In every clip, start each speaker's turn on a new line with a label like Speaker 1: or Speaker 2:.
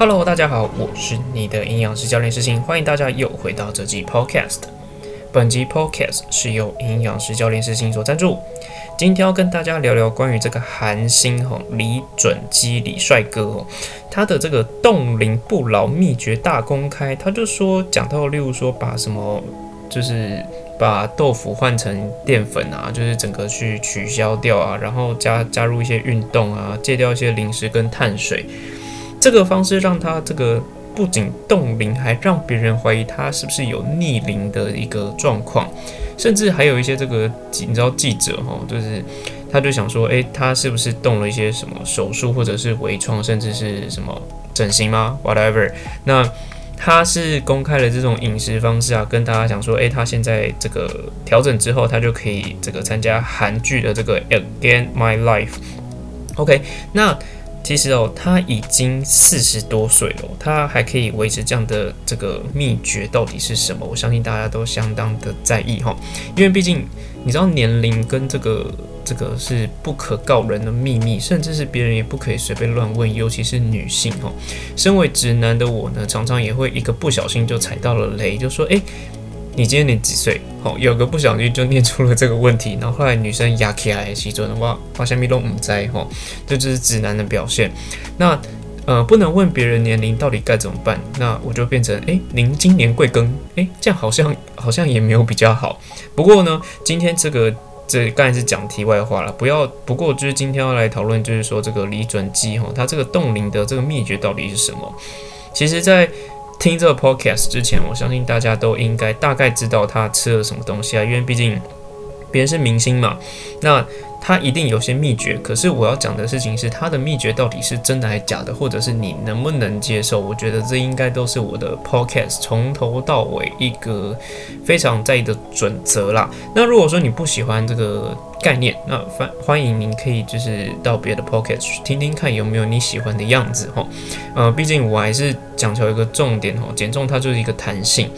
Speaker 1: Hello，大家好，我是你的营养师教练师信，欢迎大家又回到这集 Podcast。本集 Podcast 是由营养师教练师信所赞助。今天要跟大家聊聊关于这个韩星吼李准基李帅哥哦，他的这个冻龄不老秘诀大公开，他就说讲到，例如说把什么就是把豆腐换成淀粉啊，就是整个去取消掉啊，然后加加入一些运动啊，戒掉一些零食跟碳水，这个方式让他这个不仅冻龄，还让别人怀疑他是不是有逆龄的一个状况。甚至还有一些这个，你知道记者哈，就是他就想说，诶，他是不是动了一些什么手术，或者是微创，甚至是什么整形吗？Whatever。那他是公开了这种饮食方式啊，跟大家讲说，诶，他现在这个调整之后，他就可以这个参加韩剧的这个 Again My Life。OK，那。其实哦，他已经四十多岁了，他还可以维持这样的这个秘诀到底是什么？我相信大家都相当的在意哈，因为毕竟你知道年龄跟这个这个是不可告人的秘密，甚至是别人也不可以随便乱问，尤其是女性哈。身为直男的我呢，常常也会一个不小心就踩到了雷，就说诶。你今年几岁？好，有个不小心就念出了这个问题，然后后来女生压起来，其中的话花下面都唔在哈，这就是直男的表现。那呃，不能问别人年龄到底该怎么办？那我就变成诶，您今年贵庚？诶，这样好像好像也没有比较好。不过呢，今天这个这刚才是讲题外话了，不要。不过就是今天要来讨论，就是说这个李准基哈，他这个冻龄的这个秘诀到底是什么？其实，在听这个 podcast 之前，我相信大家都应该大概知道他吃了什么东西啊，因为毕竟别人是明星嘛，那他一定有些秘诀。可是我要讲的事情是，他的秘诀到底是真的还是假的，或者是你能不能接受？我觉得这应该都是我的 podcast 从头到尾一个非常在意的准则啦。那如果说你不喜欢这个，概念，那欢欢迎您可以就是到别的 pocket 去听听看有没有你喜欢的样子哈，呃，毕竟我还是讲求一个重点哈，减重它就是一个弹性。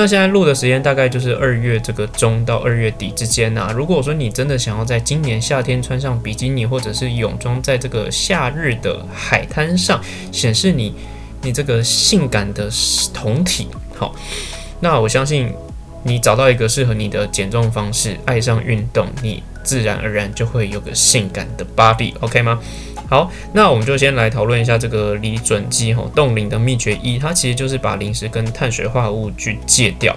Speaker 1: 那现在录的时间大概就是二月这个中到二月底之间呐。如果说你真的想要在今年夏天穿上比基尼或者是泳装，在这个夏日的海滩上显示你你这个性感的酮体，好，那我相信你找到一个适合你的减重方式，爱上运动，你。自然而然就会有个性感的 body，OK 吗？好，那我们就先来讨论一下这个李准基吼冻龄的秘诀一，它其实就是把零食跟碳水化合物去戒掉。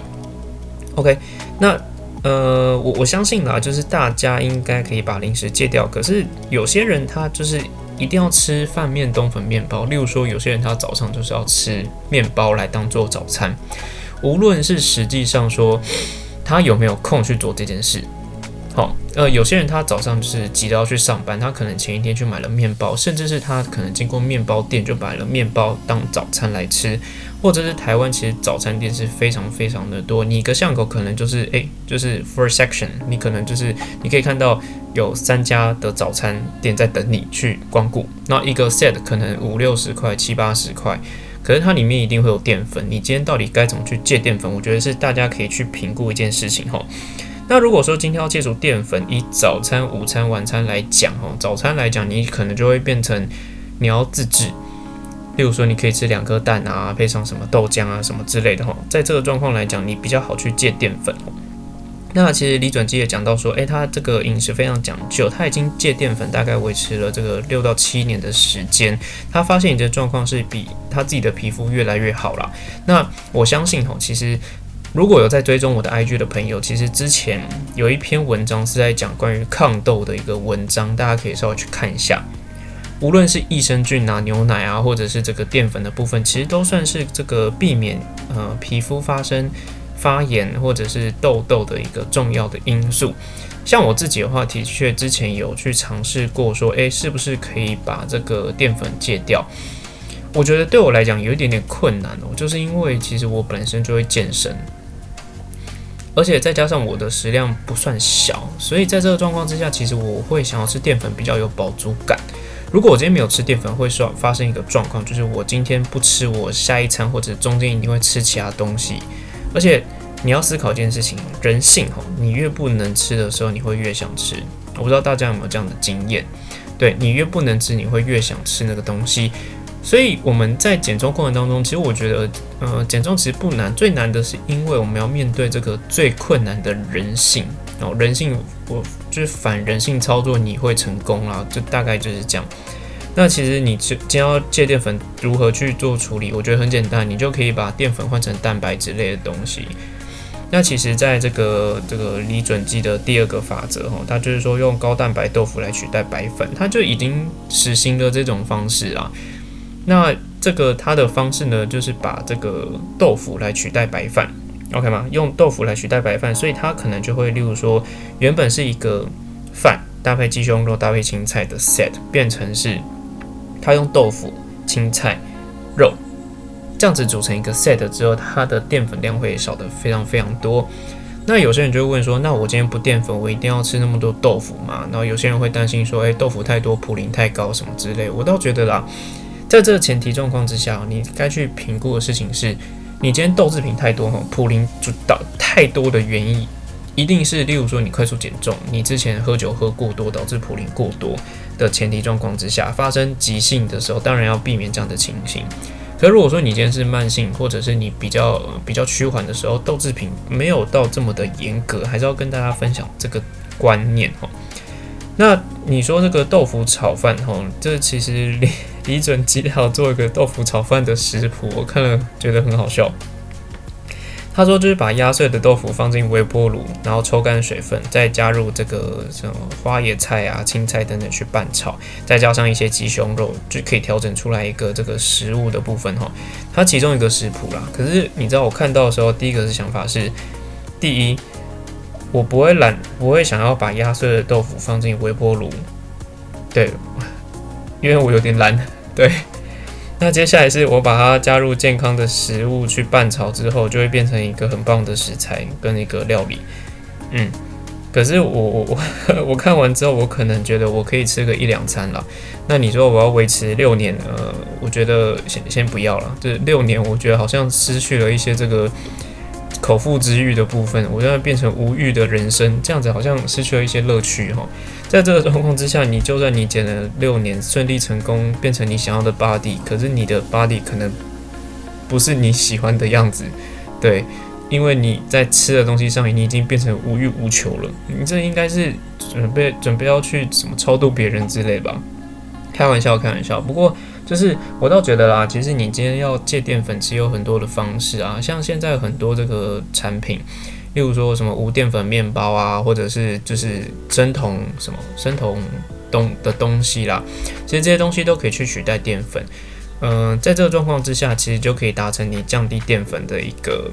Speaker 1: OK，那呃，我我相信啦，就是大家应该可以把零食戒掉，可是有些人他就是一定要吃饭面、冬粉面包，例如说有些人他早上就是要吃面包来当做早餐，无论是实际上说他有没有空去做这件事。好，呃，有些人他早上就是急着要去上班，他可能前一天去买了面包，甚至是他可能经过面包店就买了面包当早餐来吃，或者是台湾其实早餐店是非常非常的多，你一个巷口可能就是诶，就是 four section，你可能就是你可以看到有三家的早餐店在等你去光顾，那一个 set 可能五六十块、七八十块，可是它里面一定会有淀粉，你今天到底该怎么去戒淀粉？我觉得是大家可以去评估一件事情吼。那如果说今天要戒除淀粉，以早餐、午餐、晚餐来讲，哦，早餐来讲，你可能就会变成你要自制，例如说你可以吃两颗蛋啊，配上什么豆浆啊什么之类的，哈，在这个状况来讲，你比较好去戒淀粉。那其实李转基也讲到说，诶，他这个饮食非常讲究，他已经戒淀粉大概维持了这个六到七年的时间，他发现你的状况是比他自己的皮肤越来越好了。那我相信，哈，其实。如果有在追踪我的 IG 的朋友，其实之前有一篇文章是在讲关于抗痘的一个文章，大家可以稍微去看一下。无论是益生菌啊、牛奶啊，或者是这个淀粉的部分，其实都算是这个避免呃皮肤发生发炎或者是痘痘的一个重要的因素。像我自己的话，的确之前有去尝试过，说诶，是不是可以把这个淀粉戒掉？我觉得对我来讲有一点点困难哦，就是因为其实我本身就会健身。而且再加上我的食量不算小，所以在这个状况之下，其实我会想要吃淀粉比较有饱足感。如果我今天没有吃淀粉，会说发生一个状况，就是我今天不吃，我下一餐或者中间一定会吃其他东西。而且你要思考一件事情，人性哈，你越不能吃的时候，你会越想吃。我不知道大家有没有这样的经验，对你越不能吃，你会越想吃那个东西。所以我们在减重过程当中，其实我觉得，呃，减重其实不难，最难的是因为我们要面对这个最困难的人性哦，人性，我就是反人性操作，你会成功啦，就大概就是这样。那其实你今天要戒淀粉，如何去做处理？我觉得很简单，你就可以把淀粉换成蛋白之类的东西。那其实，在这个这个李准基的第二个法则哈，它就是说用高蛋白豆腐来取代白粉，它就已经实行了这种方式啊。那这个它的方式呢，就是把这个豆腐来取代白饭，OK 吗？用豆腐来取代白饭，所以它可能就会，例如说，原本是一个饭搭配鸡胸肉搭配青菜的 set，变成是它用豆腐、青菜、肉这样子组成一个 set 之后，它的淀粉量会少得非常非常多。那有些人就会问说，那我今天不淀粉，我一定要吃那么多豆腐吗？然后有些人会担心说，诶，豆腐太多，普林太高什么之类。我倒觉得啦。在这个前提状况之下，你该去评估的事情是，你今天豆制品太多哈，普林主导太多的原因，一定是例如说你快速减重，你之前喝酒喝过多导致普林过多的前提状况之下，发生急性的时候，当然要避免这样的情形。可如果说你今天是慢性，或者是你比较比较趋缓的时候，豆制品没有到这么的严格，还是要跟大家分享这个观念哈。那你说这个豆腐炒饭哈，这其实连李准基还有做一个豆腐炒饭的食谱，我看了觉得很好笑。他说就是把压碎的豆腐放进微波炉，然后抽干水分，再加入这个什么花椰菜啊、青菜等等去拌炒，再加上一些鸡胸肉，就可以调整出来一个这个食物的部分哈。它其中一个食谱啦，可是你知道我看到的时候，第一个是想法是，第一。我不会懒，不会想要把压碎的豆腐放进微波炉，对，因为我有点懒。对，那接下来是我把它加入健康的食物去拌炒之后，就会变成一个很棒的食材跟一个料理。嗯，可是我我 我看完之后，我可能觉得我可以吃个一两餐了。那你说我要维持六年，呃，我觉得先先不要了。这六年，我觉得好像失去了一些这个。口腹之欲的部分，我要变成无欲的人生，这样子好像失去了一些乐趣哈。在这个状况之下，你就算你减了六年，顺利成功变成你想要的 body，可是你的 body 可能不是你喜欢的样子，对，因为你在吃的东西上，你已经变成无欲无求了。你这应该是准备准备要去什么超度别人之类吧？开玩笑，开玩笑。不过。就是我倒觉得啦，其实你今天要戒淀粉，其实有很多的方式啊。像现在很多这个产品，例如说什么无淀粉面包啊，或者是就是生酮什么生酮东的东西啦，其实这些东西都可以去取代淀粉。嗯，在这个状况之下，其实就可以达成你降低淀粉的一个。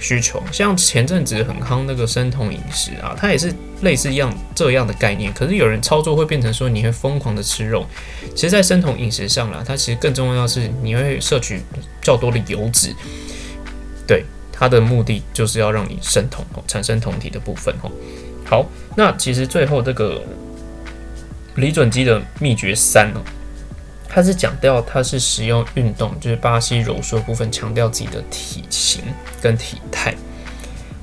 Speaker 1: 需求像前阵子很夯那个生酮饮食啊，它也是类似一样这样的概念。可是有人操作会变成说你会疯狂的吃肉。其实，在生酮饮食上啦，它其实更重要是你会摄取较多的油脂。对，它的目的就是要让你生酮哦，产生酮体的部分哦。好，那其实最后这个李准基的秘诀三哦。他是讲到，他是使用运动，就是巴西柔术部分，强调自己的体型跟体态。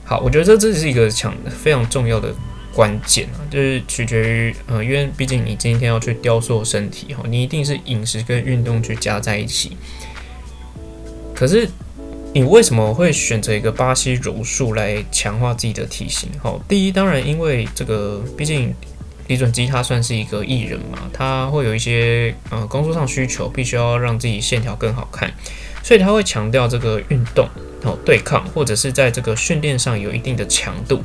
Speaker 1: 好，我觉得这这是一个强非常重要的关键啊，就是取决于，呃，因为毕竟你今天要去雕塑身体哈，你一定是饮食跟运动去加在一起。可是你为什么会选择一个巴西柔术来强化自己的体型？好，第一，当然因为这个，毕竟。李准基他算是一个艺人嘛，他会有一些呃工作上需求，必须要让自己线条更好看，所以他会强调这个运动哦对抗，或者是在这个训练上有一定的强度，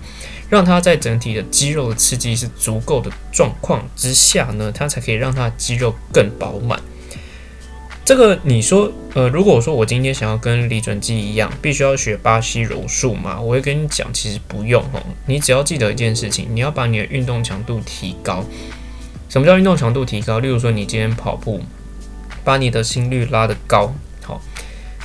Speaker 1: 让他在整体的肌肉的刺激是足够的状况之下呢，他才可以让他肌肉更饱满。这个你说，呃，如果说我今天想要跟李准基一样，必须要学巴西柔术嘛？我会跟你讲，其实不用哦。你只要记得一件事情，你要把你的运动强度提高。什么叫运动强度提高？例如说，你今天跑步，把你的心率拉得高。好，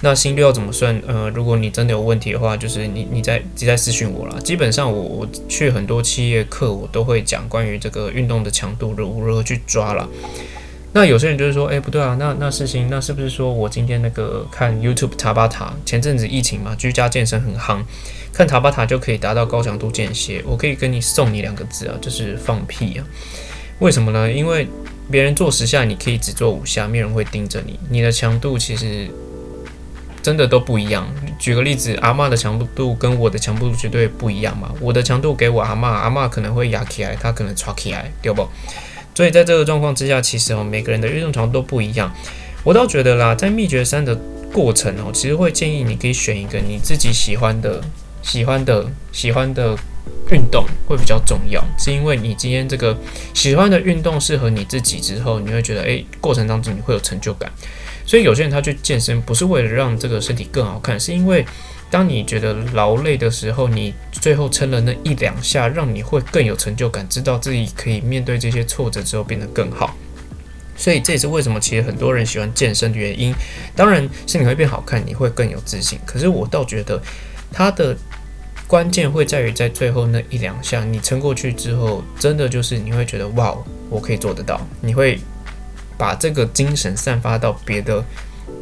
Speaker 1: 那心率要怎么算？呃，如果你真的有问题的话，就是你你在你在私讯我了。基本上，我我去很多企业课，我都会讲关于这个运动的强度如如何去抓了。那有些人就是说，哎，不对啊，那那事情，那是不是说我今天那个看 YouTube 塔巴塔，前阵子疫情嘛，居家健身很夯，看塔巴塔就可以达到高强度间歇？我可以跟你送你两个字啊，就是放屁啊！为什么呢？因为别人做十下，你可以只做五下，没人会盯着你。你的强度其实真的都不一样。举个例子，阿妈的强度跟我的强度绝对不一样嘛。我的强度给我阿妈，阿妈可能会压起来，她可能抓起来，对不？所以在这个状况之下，其实哦，每个人的运动强度都不一样。我倒觉得啦，在秘诀三的过程哦，其实会建议你可以选一个你自己喜欢的、喜欢的、喜欢的运动会比较重要，是因为你今天这个喜欢的运动适合你自己之后，你会觉得诶，过程当中你会有成就感。所以有些人他去健身不是为了让这个身体更好看，是因为。当你觉得劳累的时候，你最后撑了那一两下，让你会更有成就感，知道自己可以面对这些挫折之后变得更好。所以这也是为什么其实很多人喜欢健身的原因。当然，身体会变好看，你会更有自信。可是我倒觉得，它的关键会在于在最后那一两下，你撑过去之后，真的就是你会觉得哇，我可以做得到。你会把这个精神散发到别的。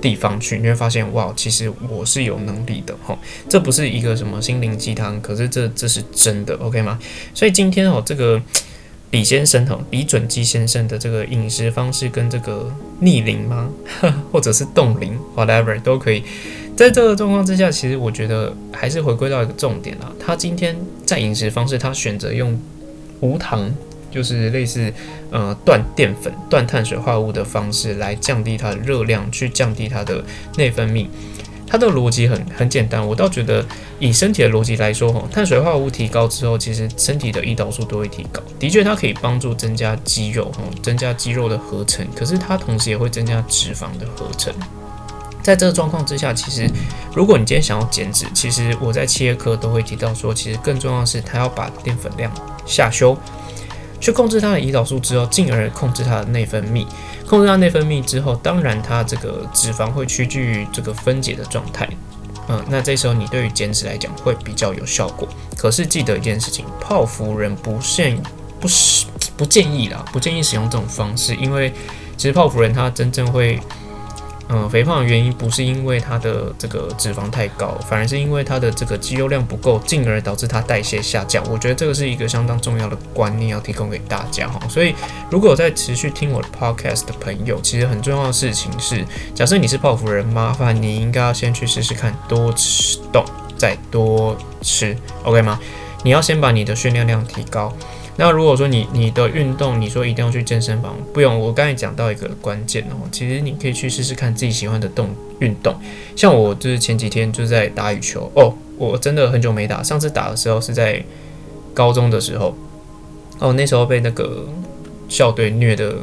Speaker 1: 地方去，你会发现哇，其实我是有能力的哈，这不是一个什么心灵鸡汤，可是这这是真的，OK 吗？所以今天哦，这个李先生哈，李准基先生的这个饮食方式跟这个逆龄吗，或者是冻龄，whatever 都可以。在这个状况之下，其实我觉得还是回归到一个重点啊，他今天在饮食方式，他选择用无糖。就是类似，呃，断淀粉、断碳水化合物的方式来降低它的热量，去降低它的内分泌。它的逻辑很很简单，我倒觉得以身体的逻辑来说，哈，碳水化合物提高之后，其实身体的胰岛素都会提高。的确，它可以帮助增加肌肉，哈，增加肌肉的合成。可是它同时也会增加脂肪的合成。在这个状况之下，其实如果你今天想要减脂，其实我在企业课都会提到说，其实更重要的是，它要把淀粉量下修。去控制它的胰岛素之后，进而控制它的内分泌。控制它内分泌之后，当然它这个脂肪会趋近于这个分解的状态。嗯，那这时候你对于减脂来讲会比较有效果。可是记得一件事情，泡芙人不限不是不建议啦，不建议使用这种方式，因为其实泡芙人他真正会。嗯，肥胖的原因不是因为它的这个脂肪太高，反而是因为它的这个肌肉量不够，进而导致它代谢下降。我觉得这个是一个相当重要的观念，要提供给大家哈。所以，如果在持续听我的 podcast 的朋友，其实很重要的事情是，假设你是泡芙人，麻烦你应该要先去试试看，多吃动，再多吃，OK 吗？你要先把你的训练量提高。那如果说你你的运动，你说一定要去健身房，不用。我刚才讲到一个关键哦，其实你可以去试试看自己喜欢的动运动。像我就是前几天就是在打羽球哦，我真的很久没打，上次打的时候是在高中的时候哦，那时候被那个校队虐的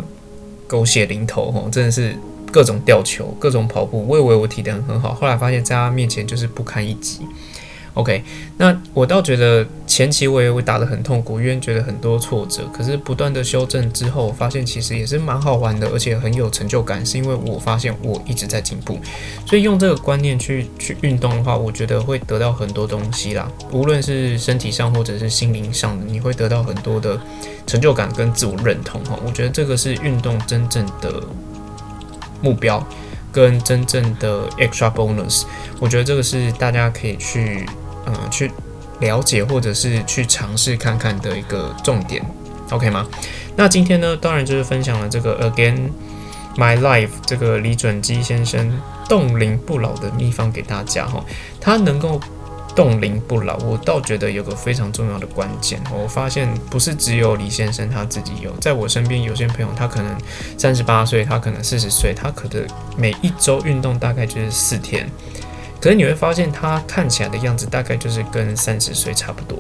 Speaker 1: 狗血淋头哦，真的是各种吊球，各种跑步，我以为我体能很好，后来发现在他面前就是不堪一击。OK，那我倒觉得前期我也会打得很痛苦，因为觉得很多挫折。可是不断的修正之后，发现其实也是蛮好玩的，而且很有成就感，是因为我发现我一直在进步。所以用这个观念去去运动的话，我觉得会得到很多东西啦，无论是身体上或者是心灵上的，你会得到很多的成就感跟自我认同哈。我觉得这个是运动真正的目标跟真正的 extra bonus。我觉得这个是大家可以去。嗯，去了解或者是去尝试看看的一个重点，OK 吗？那今天呢，当然就是分享了这个 Again My Life 这个李准基先生冻龄不老的秘方给大家哈。他能够冻龄不老，我倒觉得有个非常重要的关键。我发现不是只有李先生他自己有，在我身边有些朋友，他可能三十八岁，他可能四十岁，他可能每一周运动大概就是四天。可是你会发现，他看起来的样子大概就是跟三十岁差不多。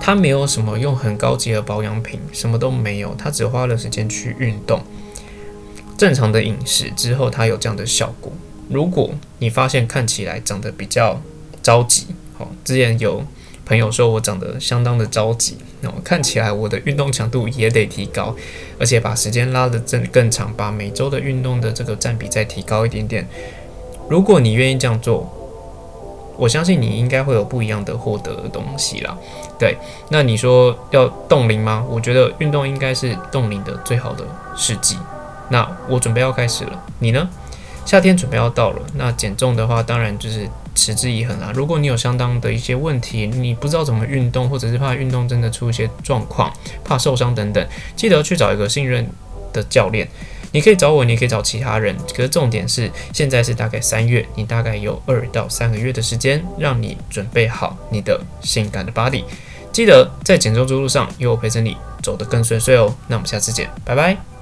Speaker 1: 他没有什么用很高级的保养品，什么都没有，他只花了时间去运动，正常的饮食之后，他有这样的效果。如果你发现看起来长得比较着急，好，之前有朋友说我长得相当的着急，那我看起来我的运动强度也得提高，而且把时间拉得更更长，把每周的运动的这个占比再提高一点点。如果你愿意这样做，我相信你应该会有不一样的获得的东西啦。对，那你说要冻龄吗？我觉得运动应该是冻龄的最好的时机。那我准备要开始了，你呢？夏天准备要到了，那减重的话，当然就是持之以恒啦。如果你有相当的一些问题，你不知道怎么运动，或者是怕运动真的出一些状况，怕受伤等等，记得去找一个信任。的教练。你可以找我，你可以找其他人。可是重点是，现在是大概三月，你大概有二到三个月的时间，让你准备好你的性感的 body。记得在减重之路上，有我陪着你走得更顺遂哦。那我们下次见，拜拜。